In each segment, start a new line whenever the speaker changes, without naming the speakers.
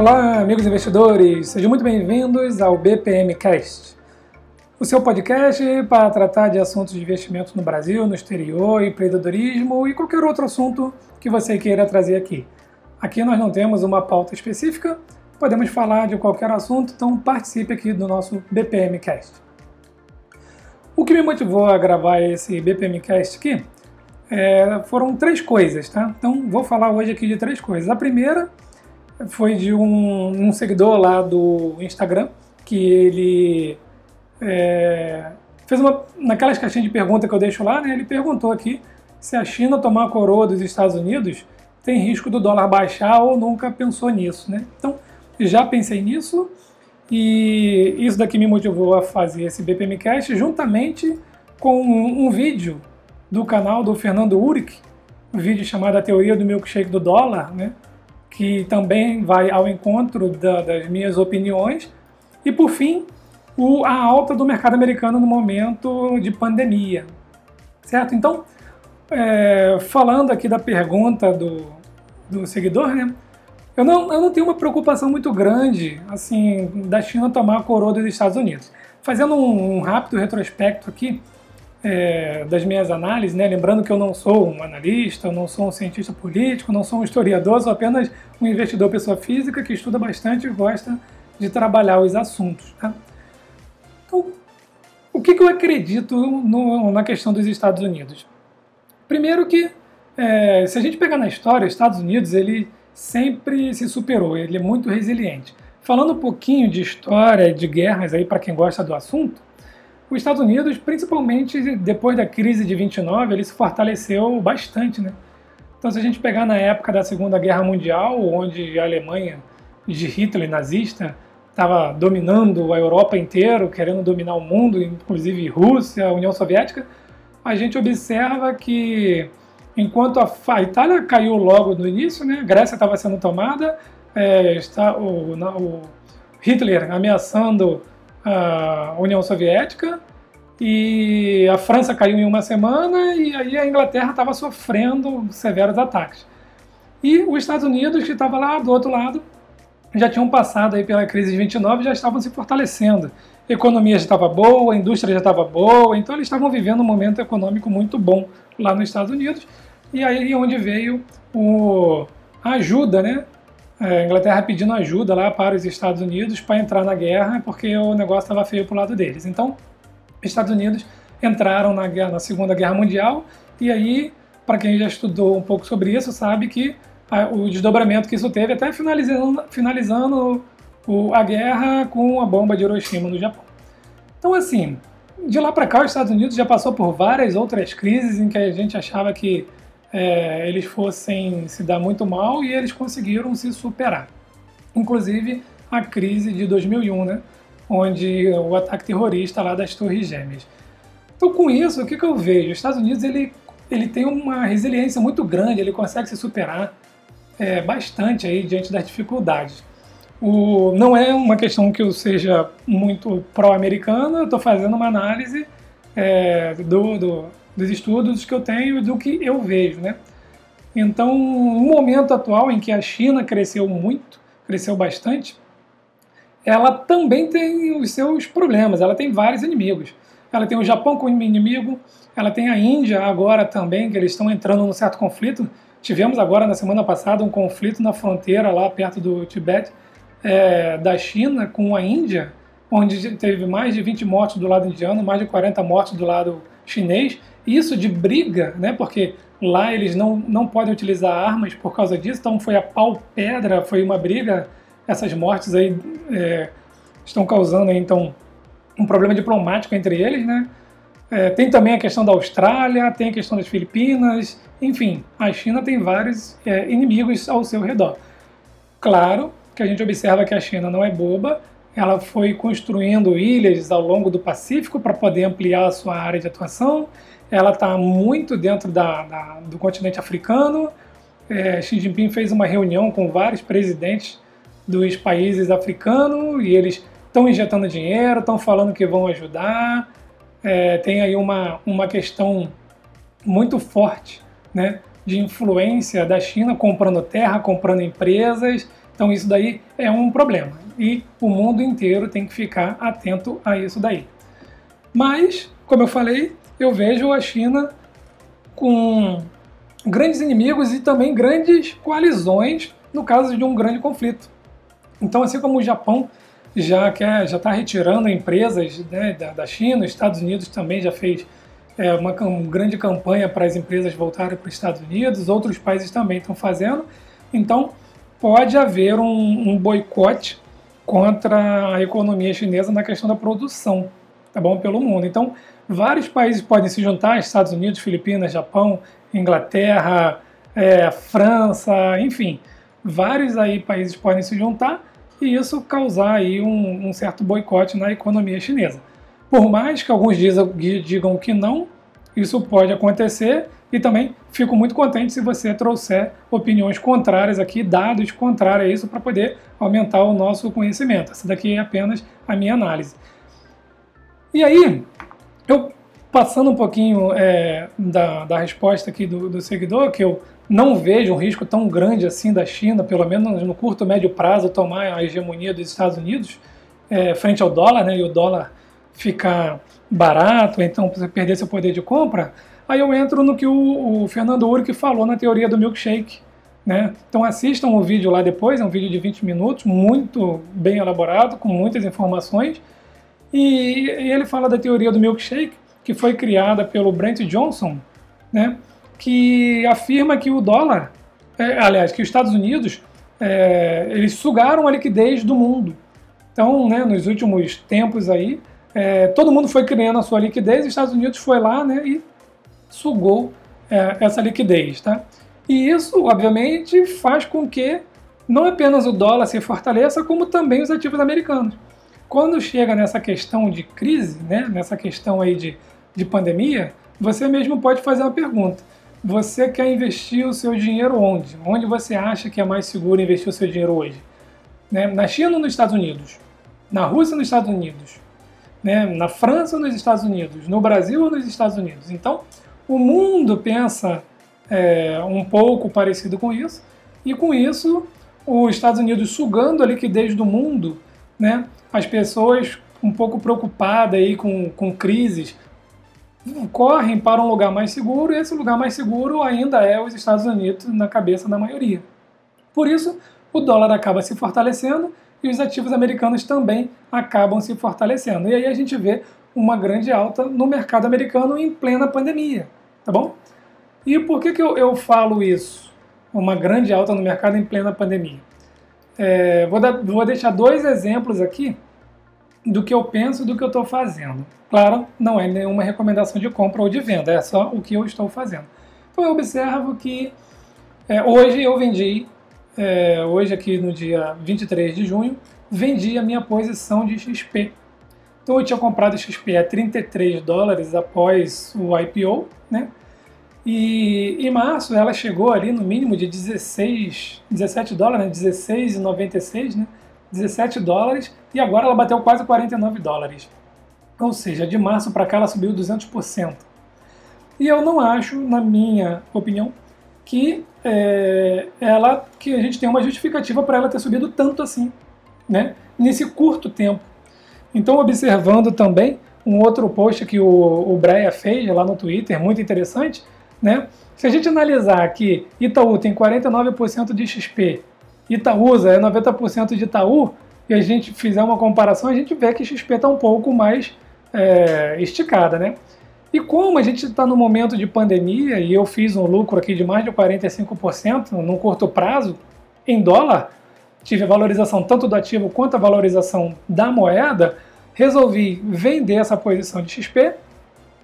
Olá, amigos investidores, sejam muito bem-vindos ao BPMcast, o seu podcast para tratar de assuntos de investimento no Brasil, no exterior, empreendedorismo e qualquer outro assunto que você queira trazer aqui. Aqui nós não temos uma pauta específica, podemos falar de qualquer assunto, então participe aqui do nosso BPMcast. O que me motivou a gravar esse BPMcast aqui é, foram três coisas, tá? Então vou falar hoje aqui de três coisas. A primeira foi de um, um seguidor lá do Instagram que ele é, fez uma naquelas caixinhas de pergunta que eu deixo lá, né? Ele perguntou aqui se a China tomar a coroa dos Estados Unidos tem risco do dólar baixar ou nunca pensou nisso, né? Então já pensei nisso e isso daqui me motivou a fazer esse BPMcast juntamente com um, um vídeo do canal do Fernando Uric, um vídeo chamado A Teoria do Milkshake do Dólar, né? Que também vai ao encontro da, das minhas opiniões. E por fim, o, a alta do mercado americano no momento de pandemia. Certo? Então, é, falando aqui da pergunta do, do seguidor, né? Eu não, eu não tenho uma preocupação muito grande assim da China tomar a coroa dos Estados Unidos. Fazendo um, um rápido retrospecto aqui, é, das minhas análises, né? lembrando que eu não sou um analista, eu não sou um cientista político, não sou um historiador, sou apenas um investidor pessoa física que estuda bastante e gosta de trabalhar os assuntos. Tá? Então, o que, que eu acredito no, na questão dos Estados Unidos? Primeiro que, é, se a gente pegar na história, os Estados Unidos ele sempre se superou, ele é muito resiliente. Falando um pouquinho de história, de guerras aí para quem gosta do assunto, os Estados Unidos, principalmente depois da crise de 29, ele se fortaleceu bastante, né? Então, se a gente pegar na época da Segunda Guerra Mundial, onde a Alemanha de Hitler nazista estava dominando a Europa inteira, querendo dominar o mundo, inclusive Rússia, União Soviética, a gente observa que enquanto a, a Itália caiu logo no início, né, a Grécia estava sendo tomada, é, está, o, o Hitler ameaçando a União Soviética e a França caiu em uma semana e aí a Inglaterra estava sofrendo severos ataques. E os Estados Unidos, que estava lá do outro lado, já tinham passado aí pela crise de 29 e já estavam se fortalecendo. A economia já estava boa, a indústria já estava boa, então eles estavam vivendo um momento econômico muito bom lá nos Estados Unidos. E aí onde veio o, a ajuda né, é, a Inglaterra pedindo ajuda lá para os Estados Unidos para entrar na guerra, porque o negócio estava feio para o lado deles. Então, Estados Unidos entraram na, guerra, na Segunda Guerra Mundial, e aí, para quem já estudou um pouco sobre isso, sabe que a, o desdobramento que isso teve, até finalizando, finalizando o, a guerra com a bomba de Hiroshima no Japão. Então, assim, de lá para cá, os Estados Unidos já passou por várias outras crises em que a gente achava que é, eles fossem se dar muito mal e eles conseguiram se superar. Inclusive a crise de 2001, né? Onde o ataque terrorista lá das Torres Gêmeas. Então, com isso, o que, que eu vejo? Os Estados Unidos ele, ele tem uma resiliência muito grande, ele consegue se superar é, bastante aí diante das dificuldades. O, não é uma questão que eu seja muito pró-americano, eu estou fazendo uma análise é, do, do, dos estudos que eu tenho e do que eu vejo, né? Então, no momento atual em que a China cresceu muito, cresceu bastante, ela também tem os seus problemas, ela tem vários inimigos. Ela tem o Japão como inimigo, ela tem a Índia agora também, que eles estão entrando num certo conflito. Tivemos agora, na semana passada, um conflito na fronteira lá perto do Tibete, é, da China com a Índia, onde teve mais de 20 mortes do lado indiano, mais de 40 mortes do lado chinês, isso de briga, né? Porque lá eles não, não podem utilizar armas por causa disso, então foi a pau-pedra, foi uma briga. Essas mortes aí é, estão causando, então, um problema diplomático entre eles, né? É, tem também a questão da Austrália, tem a questão das Filipinas, enfim, a China tem vários é, inimigos ao seu redor. Claro que a gente observa que a China não é boba, ela foi construindo ilhas ao longo do Pacífico para poder ampliar a sua área de atuação ela está muito dentro da, da, do continente africano. É, Xi Jinping fez uma reunião com vários presidentes dos países africanos e eles estão injetando dinheiro, estão falando que vão ajudar. É, tem aí uma, uma questão muito forte né, de influência da China comprando terra, comprando empresas. Então isso daí é um problema e o mundo inteiro tem que ficar atento a isso daí. Mas, como eu falei, eu vejo a China com grandes inimigos e também grandes coalizões no caso de um grande conflito. Então, assim como o Japão já quer, já está retirando empresas né, da, da, China, os Estados Unidos também já fez é, uma, uma, grande campanha para as empresas voltarem para os Estados Unidos, outros países também estão fazendo. Então, pode haver um, um boicote contra a economia chinesa na questão da produção, tá bom, pelo mundo. Então, vários países podem se juntar, Estados Unidos, Filipinas, Japão, Inglaterra, é, França, enfim, vários aí países podem se juntar e isso causar aí um, um certo boicote na economia chinesa. Por mais que alguns digam que não, isso pode acontecer e também fico muito contente se você trouxer opiniões contrárias aqui, dados contrários a isso, para poder aumentar o nosso conhecimento. Essa daqui é apenas a minha análise. E aí, eu passando um pouquinho é, da, da resposta aqui do, do seguidor, que eu não vejo um risco tão grande assim da China, pelo menos no curto médio prazo, tomar a hegemonia dos Estados Unidos é, frente ao dólar, né, e o dólar ficar barato, então você perder seu poder de compra, aí eu entro no que o, o Fernando Uric falou na teoria do milkshake. Né? Então assistam o vídeo lá depois, é um vídeo de 20 minutos, muito bem elaborado, com muitas informações, e, e ele fala da teoria do milkshake, que foi criada pelo Brent Johnson, né? que afirma que o dólar, é, aliás, que os Estados Unidos, é, eles sugaram a liquidez do mundo. Então, né, nos últimos tempos aí, é, todo mundo foi criando a sua liquidez, os Estados Unidos foi lá né, e sugou é, essa liquidez. Tá? E isso, obviamente, faz com que não apenas o dólar se fortaleça, como também os ativos americanos. Quando chega nessa questão de crise, né, nessa questão aí de, de pandemia, você mesmo pode fazer uma pergunta você quer investir o seu dinheiro onde? Onde você acha que é mais seguro investir o seu dinheiro hoje? Né? Na China ou nos Estados Unidos? Na Rússia ou nos Estados Unidos? Né? Na França ou nos Estados Unidos? No Brasil ou nos Estados Unidos? Então, o mundo pensa é, um pouco parecido com isso, e com isso, os Estados Unidos sugando a liquidez do mundo, né? as pessoas um pouco preocupadas aí com, com crises, correm para um lugar mais seguro, e esse lugar mais seguro ainda é os Estados Unidos na cabeça da maioria. Por isso, o dólar acaba se fortalecendo e os ativos americanos também acabam se fortalecendo. E aí a gente vê uma grande alta no mercado americano em plena pandemia, tá bom? E por que, que eu, eu falo isso? Uma grande alta no mercado em plena pandemia. É, vou, dar, vou deixar dois exemplos aqui do que eu penso do que eu estou fazendo. Claro, não é nenhuma recomendação de compra ou de venda, é só o que eu estou fazendo. Então eu observo que é, hoje eu vendi, é, hoje aqui no dia 23 de junho, vendi a minha posição de XP. Então eu tinha comprado XP a 33 dólares após o IPO, né? E em março ela chegou ali no mínimo de 16, 17 dólares, né? 16,96, né? 17 dólares e agora ela bateu quase 49 dólares. Ou seja, de março para cá ela subiu 200%. E eu não acho, na minha opinião, que é, ela que a gente tem uma justificativa para ela ter subido tanto assim, né? Nesse curto tempo. Então, observando também um outro post que o, o Breia fez lá no Twitter, muito interessante, né? Se a gente analisar que Itaú tem 49% de XP, Itaúsa é 90% de Itaú, e a gente fizer uma comparação, a gente vê que XP está um pouco mais é, esticada, né? E como a gente está no momento de pandemia e eu fiz um lucro aqui de mais de 45% num curto prazo, em dólar, tive a valorização tanto do ativo quanto a valorização da moeda, resolvi vender essa posição de XP,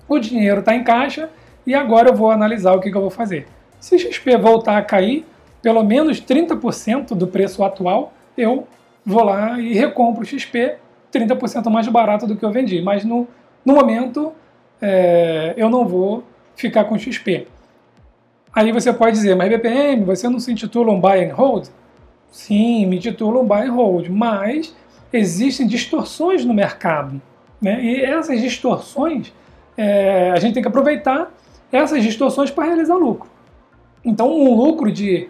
o dinheiro está em caixa e agora eu vou analisar o que, que eu vou fazer. Se XP voltar a cair, pelo menos 30% do preço atual, eu vou lá e recompro o XP 30% mais barato do que eu vendi. Mas no, no momento é, eu não vou ficar com XP. Aí você pode dizer, mas BPM, você não se intitula um buy and hold? Sim, me titulo um buy and hold, mas existem distorções no mercado. Né? E essas distorções, é, a gente tem que aproveitar essas distorções para realizar lucro. Então, um lucro de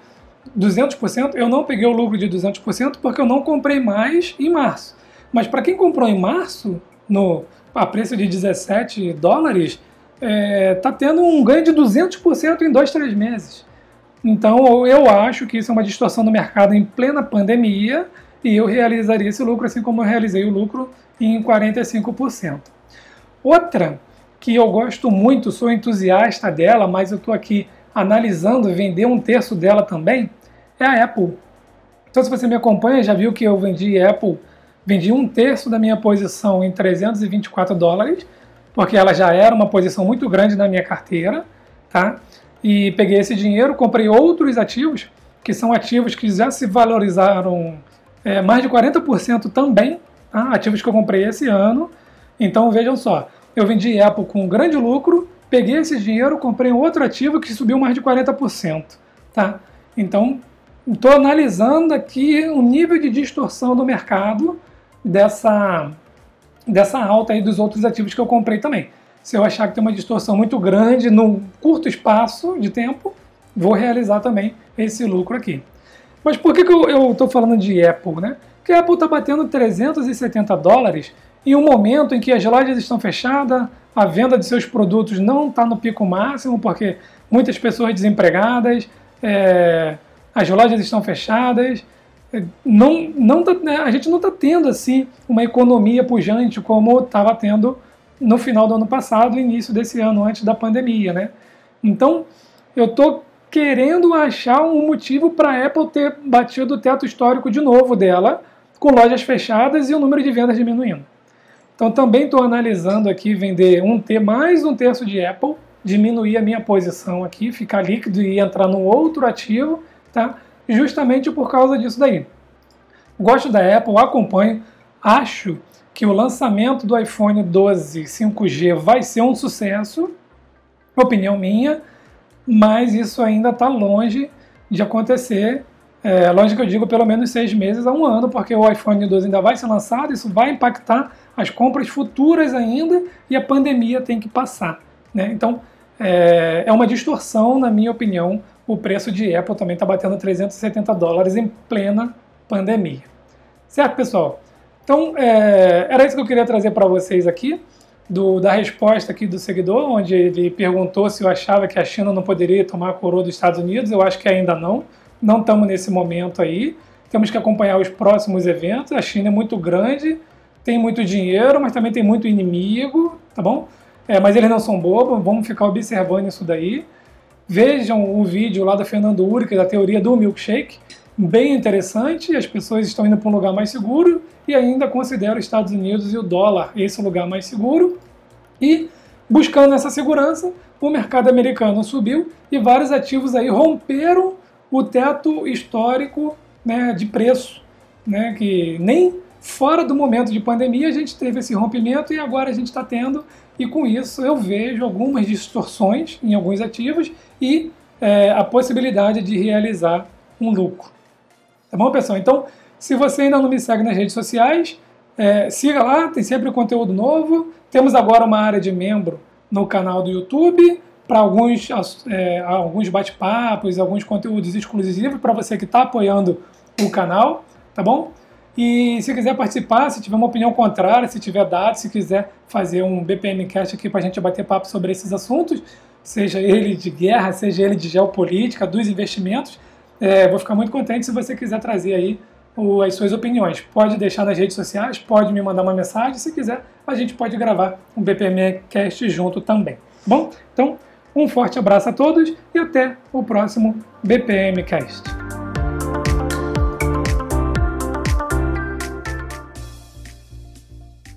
200%, eu não peguei o lucro de 200% porque eu não comprei mais em março. Mas para quem comprou em março, no, a preço de 17 dólares, está é, tendo um ganho de 200% em dois, três meses. Então eu acho que isso é uma distorção do mercado em plena pandemia e eu realizaria esse lucro assim como eu realizei o lucro em 45%. Outra que eu gosto muito, sou entusiasta dela, mas eu estou aqui analisando vender um terço dela também, é a Apple. Então, se você me acompanha, já viu que eu vendi Apple, vendi um terço da minha posição em 324 dólares, porque ela já era uma posição muito grande na minha carteira, tá? E peguei esse dinheiro, comprei outros ativos, que são ativos que já se valorizaram é, mais de 40% também, tá? ativos que eu comprei esse ano. Então vejam só, eu vendi Apple com grande lucro, peguei esse dinheiro, comprei um outro ativo que subiu mais de 40%. Tá? Então, estou analisando aqui o nível de distorção do mercado dessa, dessa alta aí dos outros ativos que eu comprei também. Se eu achar que tem uma distorção muito grande num curto espaço de tempo, vou realizar também esse lucro aqui. Mas por que, que eu estou falando de Apple? Né? Porque a Apple está batendo 370 dólares em um momento em que as lojas estão fechadas, a venda de seus produtos não está no pico máximo, porque muitas pessoas desempregadas, é, as lojas estão fechadas, é, não, não tá, né, a gente não está tendo assim uma economia pujante como estava tendo no final do ano passado, início desse ano, antes da pandemia, né? Então, eu estou querendo achar um motivo para a Apple ter batido o teto histórico de novo dela, com lojas fechadas e o número de vendas diminuindo. Então também estou analisando aqui vender um ter mais um terço de Apple, diminuir a minha posição aqui, ficar líquido e entrar num outro ativo, tá? Justamente por causa disso daí. Gosto da Apple, acompanho, acho que o lançamento do iPhone 12 5G vai ser um sucesso, opinião minha, mas isso ainda está longe de acontecer. É, longe que eu digo pelo menos seis meses a um ano, porque o iPhone 12 ainda vai ser lançado, isso vai impactar as compras futuras ainda e a pandemia tem que passar. Né? Então, é, é uma distorção, na minha opinião, o preço de Apple também está batendo 370 dólares em plena pandemia. Certo, pessoal? Então, é, era isso que eu queria trazer para vocês aqui, do, da resposta aqui do seguidor, onde ele perguntou se eu achava que a China não poderia tomar a coroa dos Estados Unidos. Eu acho que ainda não. Não estamos nesse momento aí. Temos que acompanhar os próximos eventos. A China é muito grande, tem muito dinheiro, mas também tem muito inimigo, tá bom? É, mas eles não são bobos, vamos ficar observando isso daí. Vejam o vídeo lá da Fernando Urica, da teoria do milkshake, bem interessante. As pessoas estão indo para um lugar mais seguro e ainda consideram os Estados Unidos e o dólar esse lugar mais seguro. E buscando essa segurança, o mercado americano subiu e vários ativos aí romperam o teto histórico né, de preço, né, que nem Fora do momento de pandemia, a gente teve esse rompimento e agora a gente está tendo, e com isso eu vejo algumas distorções em alguns ativos e é, a possibilidade de realizar um lucro. Tá bom, pessoal? Então, se você ainda não me segue nas redes sociais, é, siga lá, tem sempre conteúdo novo. Temos agora uma área de membro no canal do YouTube para alguns, é, alguns bate-papos, alguns conteúdos exclusivos para você que está apoiando o canal, tá bom? E se quiser participar, se tiver uma opinião contrária, se tiver dados, se quiser fazer um BPM Cast aqui para a gente bater papo sobre esses assuntos, seja ele de guerra, seja ele de geopolítica, dos investimentos, é, vou ficar muito contente se você quiser trazer aí o, as suas opiniões. Pode deixar nas redes sociais, pode me mandar uma mensagem, se quiser, a gente pode gravar um BPM Cast junto também. Bom, então um forte abraço a todos e até o próximo BPM Cast.